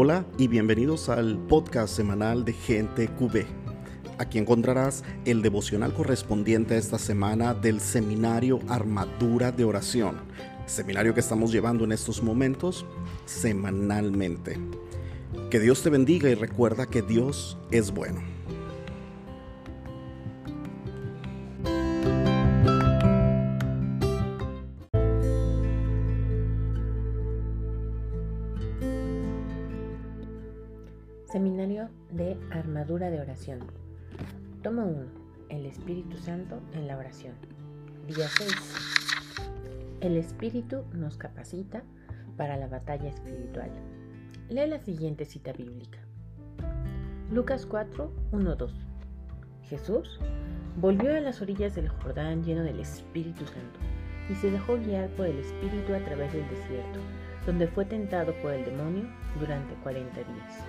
Hola y bienvenidos al podcast semanal de Gente QB. Aquí encontrarás el devocional correspondiente a esta semana del seminario Armadura de Oración, seminario que estamos llevando en estos momentos semanalmente. Que Dios te bendiga y recuerda que Dios es bueno. Toma 1. El Espíritu Santo en la oración. Día 6. El Espíritu nos capacita para la batalla espiritual. Lee la siguiente cita bíblica. Lucas 4, 1, 2. Jesús volvió a las orillas del Jordán lleno del Espíritu Santo y se dejó guiar por el Espíritu a través del desierto, donde fue tentado por el demonio durante 40 días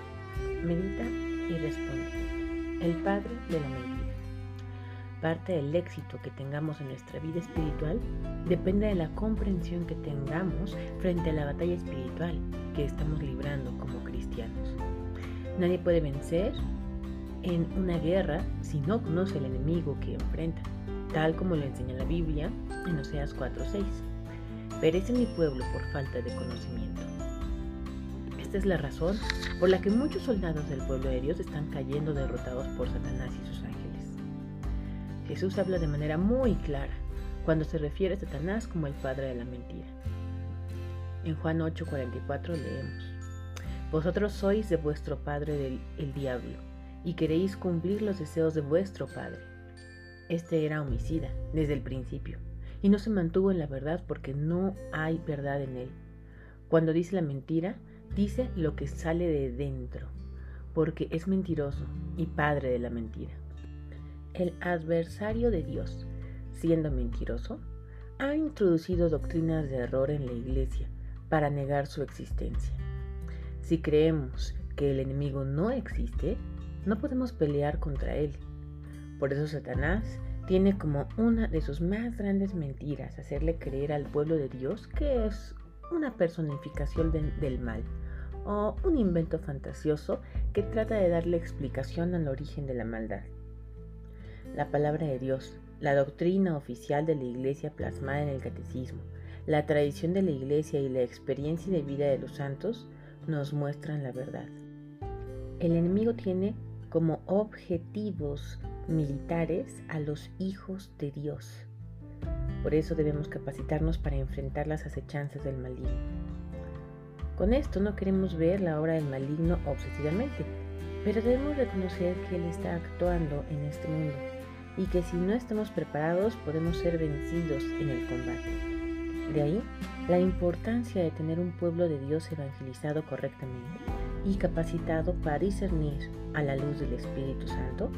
medita y responde. El padre de la mentira. Parte del éxito que tengamos en nuestra vida espiritual depende de la comprensión que tengamos frente a la batalla espiritual que estamos librando como cristianos. Nadie puede vencer en una guerra si no conoce el enemigo que enfrenta, tal como lo enseña la Biblia en Oseas 4:6. Perece mi pueblo por falta de conocimiento. Esta es la razón por la que muchos soldados del pueblo de Dios están cayendo derrotados por Satanás y sus ángeles. Jesús habla de manera muy clara cuando se refiere a Satanás como el padre de la mentira. En Juan 8:44 leemos, Vosotros sois de vuestro padre el diablo, y queréis cumplir los deseos de vuestro padre. Este era homicida desde el principio, y no se mantuvo en la verdad porque no hay verdad en él. Cuando dice la mentira, dice lo que sale de dentro, porque es mentiroso y padre de la mentira. El adversario de Dios, siendo mentiroso, ha introducido doctrinas de error en la iglesia para negar su existencia. Si creemos que el enemigo no existe, no podemos pelear contra él. Por eso Satanás tiene como una de sus más grandes mentiras hacerle creer al pueblo de Dios que es una personificación del mal o un invento fantasioso que trata de darle explicación al origen de la maldad. La palabra de Dios, la doctrina oficial de la Iglesia plasmada en el catecismo, la tradición de la Iglesia y la experiencia de vida de los santos nos muestran la verdad. El enemigo tiene como objetivos militares a los hijos de Dios. Por eso debemos capacitarnos para enfrentar las acechanzas del maligno. Con esto no queremos ver la obra del maligno obsesivamente, pero debemos reconocer que Él está actuando en este mundo y que si no estamos preparados podemos ser vencidos en el combate. De ahí la importancia de tener un pueblo de Dios evangelizado correctamente y capacitado para discernir a la luz del Espíritu Santo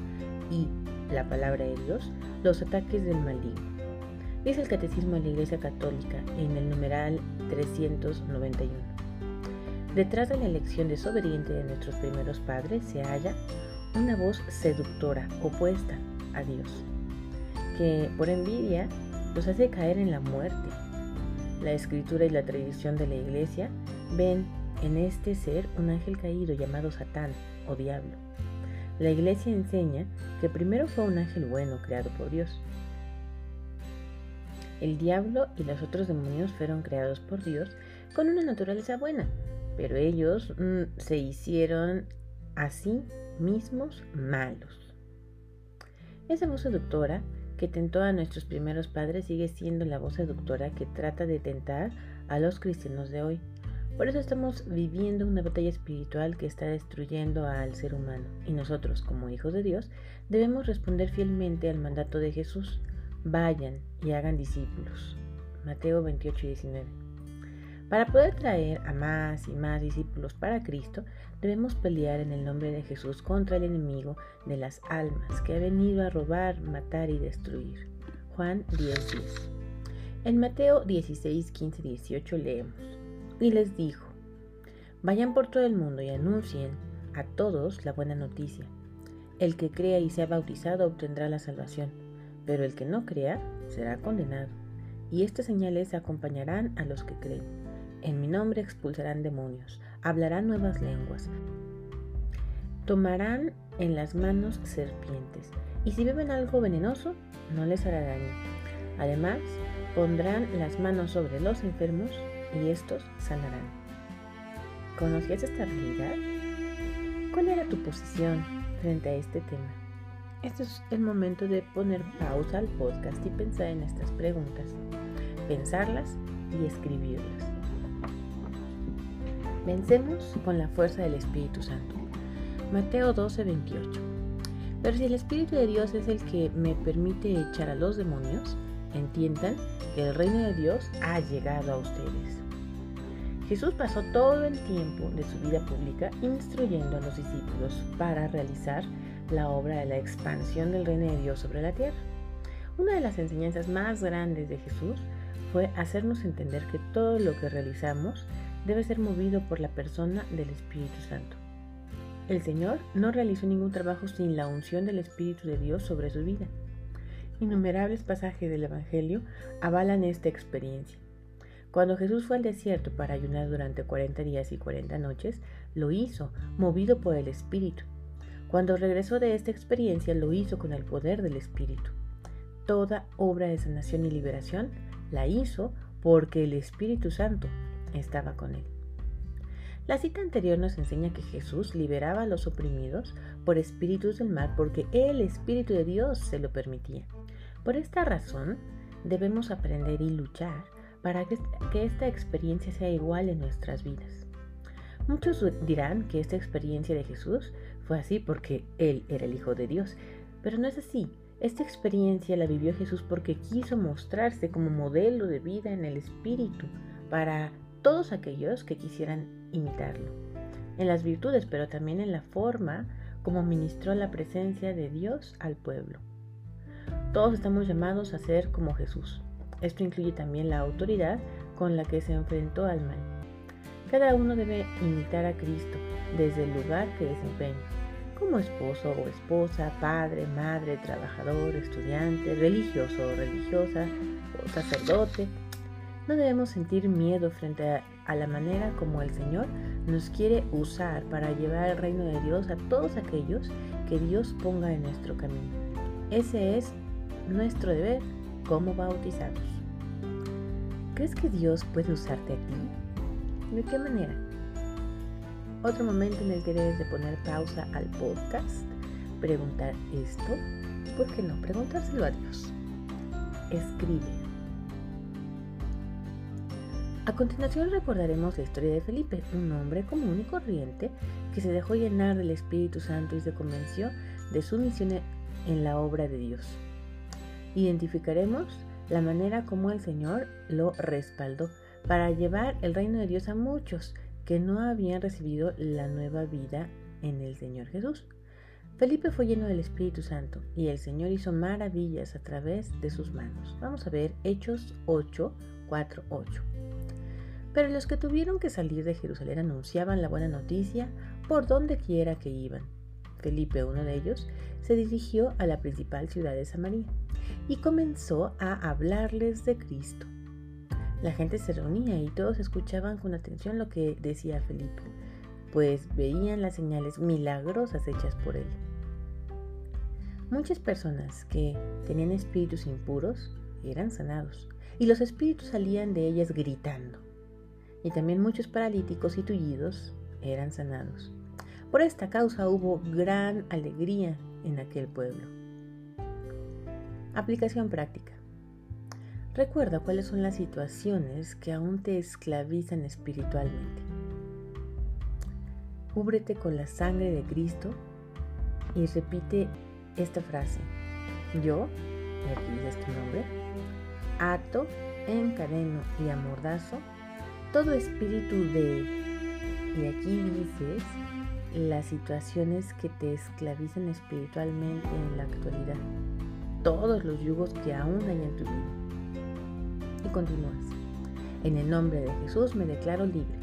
y la palabra de Dios los ataques del maligno. Dice el Catecismo de la Iglesia Católica en el numeral 391. Detrás de la elección desobediente de nuestros primeros padres se halla una voz seductora opuesta a Dios, que por envidia los hace caer en la muerte. La escritura y la tradición de la iglesia ven en este ser un ángel caído llamado Satán o diablo. La iglesia enseña que primero fue un ángel bueno creado por Dios. El diablo y los otros demonios fueron creados por Dios con una naturaleza buena, pero ellos mm, se hicieron a sí mismos malos. Esa voz seductora que tentó a nuestros primeros padres sigue siendo la voz seductora que trata de tentar a los cristianos de hoy. Por eso estamos viviendo una batalla espiritual que está destruyendo al ser humano y nosotros como hijos de Dios debemos responder fielmente al mandato de Jesús. Vayan y hagan discípulos. Mateo 28 y 19. Para poder traer a más y más discípulos para Cristo, debemos pelear en el nombre de Jesús contra el enemigo de las almas que ha venido a robar, matar y destruir. Juan 10:10. En Mateo 16, 15, 18 leemos, y les dijo, vayan por todo el mundo y anuncien a todos la buena noticia. El que crea y sea bautizado obtendrá la salvación, pero el que no crea será condenado. Y estas señales acompañarán a los que creen en mi nombre expulsarán demonios, hablarán nuevas lenguas, tomarán en las manos serpientes, y si beben algo venenoso, no les hará daño. Además, pondrán las manos sobre los enfermos y estos sanarán. ¿Conocías esta realidad? ¿Cuál era tu posición frente a este tema? Este es el momento de poner pausa al podcast y pensar en estas preguntas, pensarlas y escribirlas. Vencemos con la fuerza del Espíritu Santo. Mateo 12, 28. Pero si el Espíritu de Dios es el que me permite echar a los demonios, entiendan que el reino de Dios ha llegado a ustedes. Jesús pasó todo el tiempo de su vida pública instruyendo a los discípulos para realizar la obra de la expansión del reino de Dios sobre la tierra. Una de las enseñanzas más grandes de Jesús fue hacernos entender que todo lo que realizamos debe ser movido por la persona del Espíritu Santo. El Señor no realizó ningún trabajo sin la unción del Espíritu de Dios sobre su vida. Innumerables pasajes del Evangelio avalan esta experiencia. Cuando Jesús fue al desierto para ayunar durante 40 días y 40 noches, lo hizo, movido por el Espíritu. Cuando regresó de esta experiencia, lo hizo con el poder del Espíritu. Toda obra de sanación y liberación la hizo porque el Espíritu Santo estaba con él. La cita anterior nos enseña que Jesús liberaba a los oprimidos por espíritus del mal porque el Espíritu de Dios se lo permitía. Por esta razón, debemos aprender y luchar para que, esta experiencia sea igual en nuestras vidas. Muchos dirán que esta experiencia de Jesús fue así porque Él era el Hijo de Dios, pero no es así. Esta experiencia la vivió Jesús porque quiso mostrarse como modelo de vida en el Espíritu para todos aquellos que quisieran imitarlo, en las virtudes, pero también en la forma como ministró la presencia de Dios al pueblo. Todos estamos llamados a ser como Jesús, esto incluye también la autoridad con la que se enfrentó al mal. Cada uno debe imitar a Cristo desde el lugar que desempeña, como esposo o esposa, padre, madre, trabajador, estudiante, religioso o religiosa, o sacerdote. No debemos sentir miedo frente a, la manera como el Señor nos quiere usar para llevar el reino de Dios a todos aquellos que Dios ponga en nuestro camino. Ese es nuestro deber como bautizados. ¿Crees que Dios puede usarte a ti? ¿De qué manera? Otro momento en el que debes de poner pausa al podcast, preguntar esto, ¿por qué no preguntárselo a Dios? Escribe. A continuación recordaremos la historia de Felipe, un hombre común y corriente que se dejó llenar del Espíritu Santo y se convenció de su misión en la obra de Dios. Identificaremos la manera como el Señor lo respaldó para llevar el reino de Dios a muchos que no habían recibido la nueva vida en el Señor Jesús. Felipe fue lleno del Espíritu Santo y el Señor hizo maravillas a través de sus manos. Vamos a ver Hechos 8, 4, 8. Pero los que tuvieron que salir de Jerusalén anunciaban la buena noticia por donde quiera que iban. Felipe, uno de ellos, se dirigió a la principal ciudad de Samaria y comenzó a hablarles de Cristo. La gente se reunía y todos escuchaban con atención lo que decía Felipe, pues veían las señales milagrosas hechas por él. Muchas personas que tenían espíritus impuros eran sanados, y los espíritus salían de ellas gritando. Y también muchos paralíticos y tullidos eran sanados. Por esta causa hubo gran alegría en aquel pueblo. Aplicación práctica. Recuerda cuáles son las situaciones que aún te esclavizan espiritualmente. Cúbrete con la sangre de Cristo y repite esta frase. Yo, y aquí dices tu nombre, ato, encadeno y amordazo todo espíritu de... Y aquí dices las situaciones que te esclavizan espiritualmente en la actualidad todos los yugos que aún hay en tu vida. Continúas. En el nombre de Jesús me declaro libre.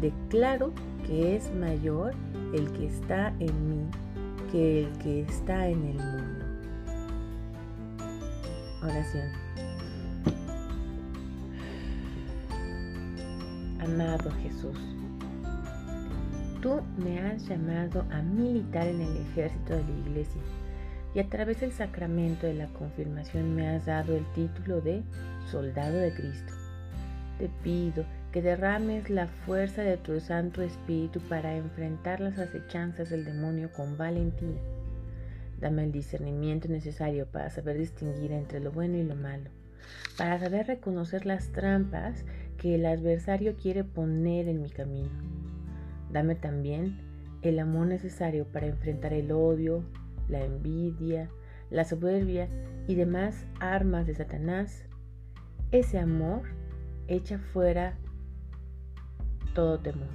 Declaro que es mayor el que está en mí que el que está en el mundo. Oración. Amado Jesús, Tú me has llamado a militar en el ejército de la iglesia y a través del sacramento de la confirmación me has dado el título de soldado de Cristo. Te pido que derrames la fuerza de tu Santo Espíritu para enfrentar las acechanzas del demonio con valentía. Dame el discernimiento necesario para saber distinguir entre lo bueno y lo malo, para saber reconocer las trampas que el adversario quiere poner en mi camino. Dame también el amor necesario para enfrentar el odio, la envidia, la soberbia y demás armas de Satanás. Ese amor echa fuera todo temor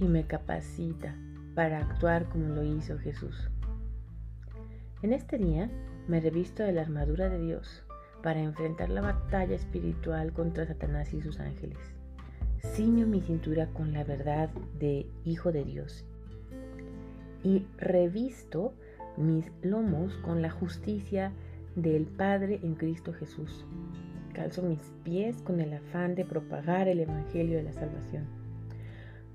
y me capacita para actuar como lo hizo Jesús. En este día me revisto de la armadura de Dios para enfrentar la batalla espiritual contra Satanás y sus ángeles. Ciño mi cintura con la verdad de Hijo de Dios y revisto mis lomos con la justicia del Padre en Cristo Jesús. Calzo mis pies con el afán de propagar el Evangelio de la salvación.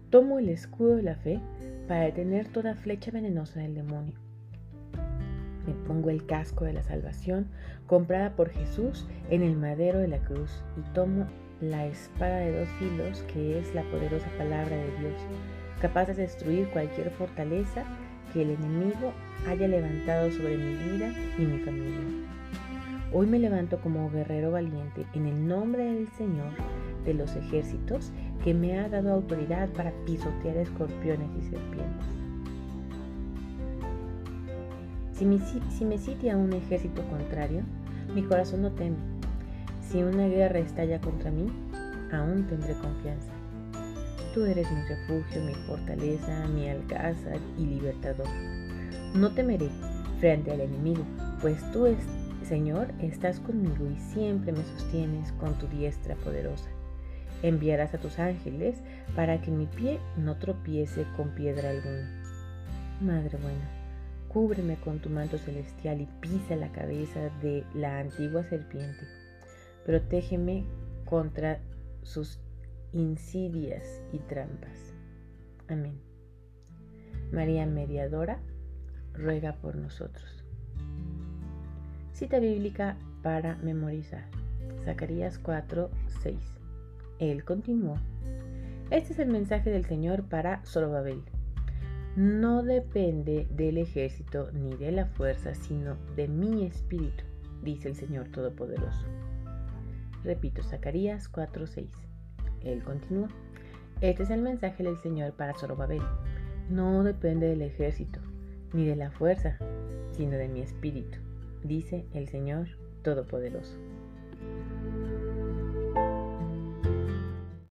Tomo el escudo de la fe para detener toda flecha venenosa del demonio. Me pongo el casco de la salvación comprada por Jesús en el madero de la cruz y tomo la espada de dos filos que es la poderosa palabra de Dios, capaz de destruir cualquier fortaleza que el enemigo haya levantado sobre mi vida y mi familia. Hoy me levanto como guerrero valiente en el nombre del Señor de los ejércitos que me ha dado autoridad para pisotear escorpiones y serpientes. Si me, si me sitia un ejército contrario, mi corazón no teme. Si una guerra estalla contra mí, aún tendré confianza. Tú eres mi refugio, mi fortaleza, mi alcázar y libertador. No temeré frente al enemigo, pues tú, Señor, estás conmigo y siempre me sostienes con tu diestra poderosa. Enviarás a tus ángeles para que mi pie no tropiece con piedra alguna. Madre buena, cúbreme con tu manto celestial y pisa la cabeza de la antigua serpiente. Protégeme contra sus insidias y trampas. Amén. María Mediadora, ruega por nosotros. Cita bíblica para memorizar. Zacarías 4, 6. Él continuó. Este es el mensaje del Señor para Zorobabel. No depende del ejército ni de la fuerza, sino de mi espíritu, dice el Señor Todopoderoso. Repito, Zacarías 4:6. Él continuó. Este es el mensaje del Señor para Zorobabel. No depende del ejército, ni de la fuerza, sino de mi espíritu, dice el Señor Todopoderoso.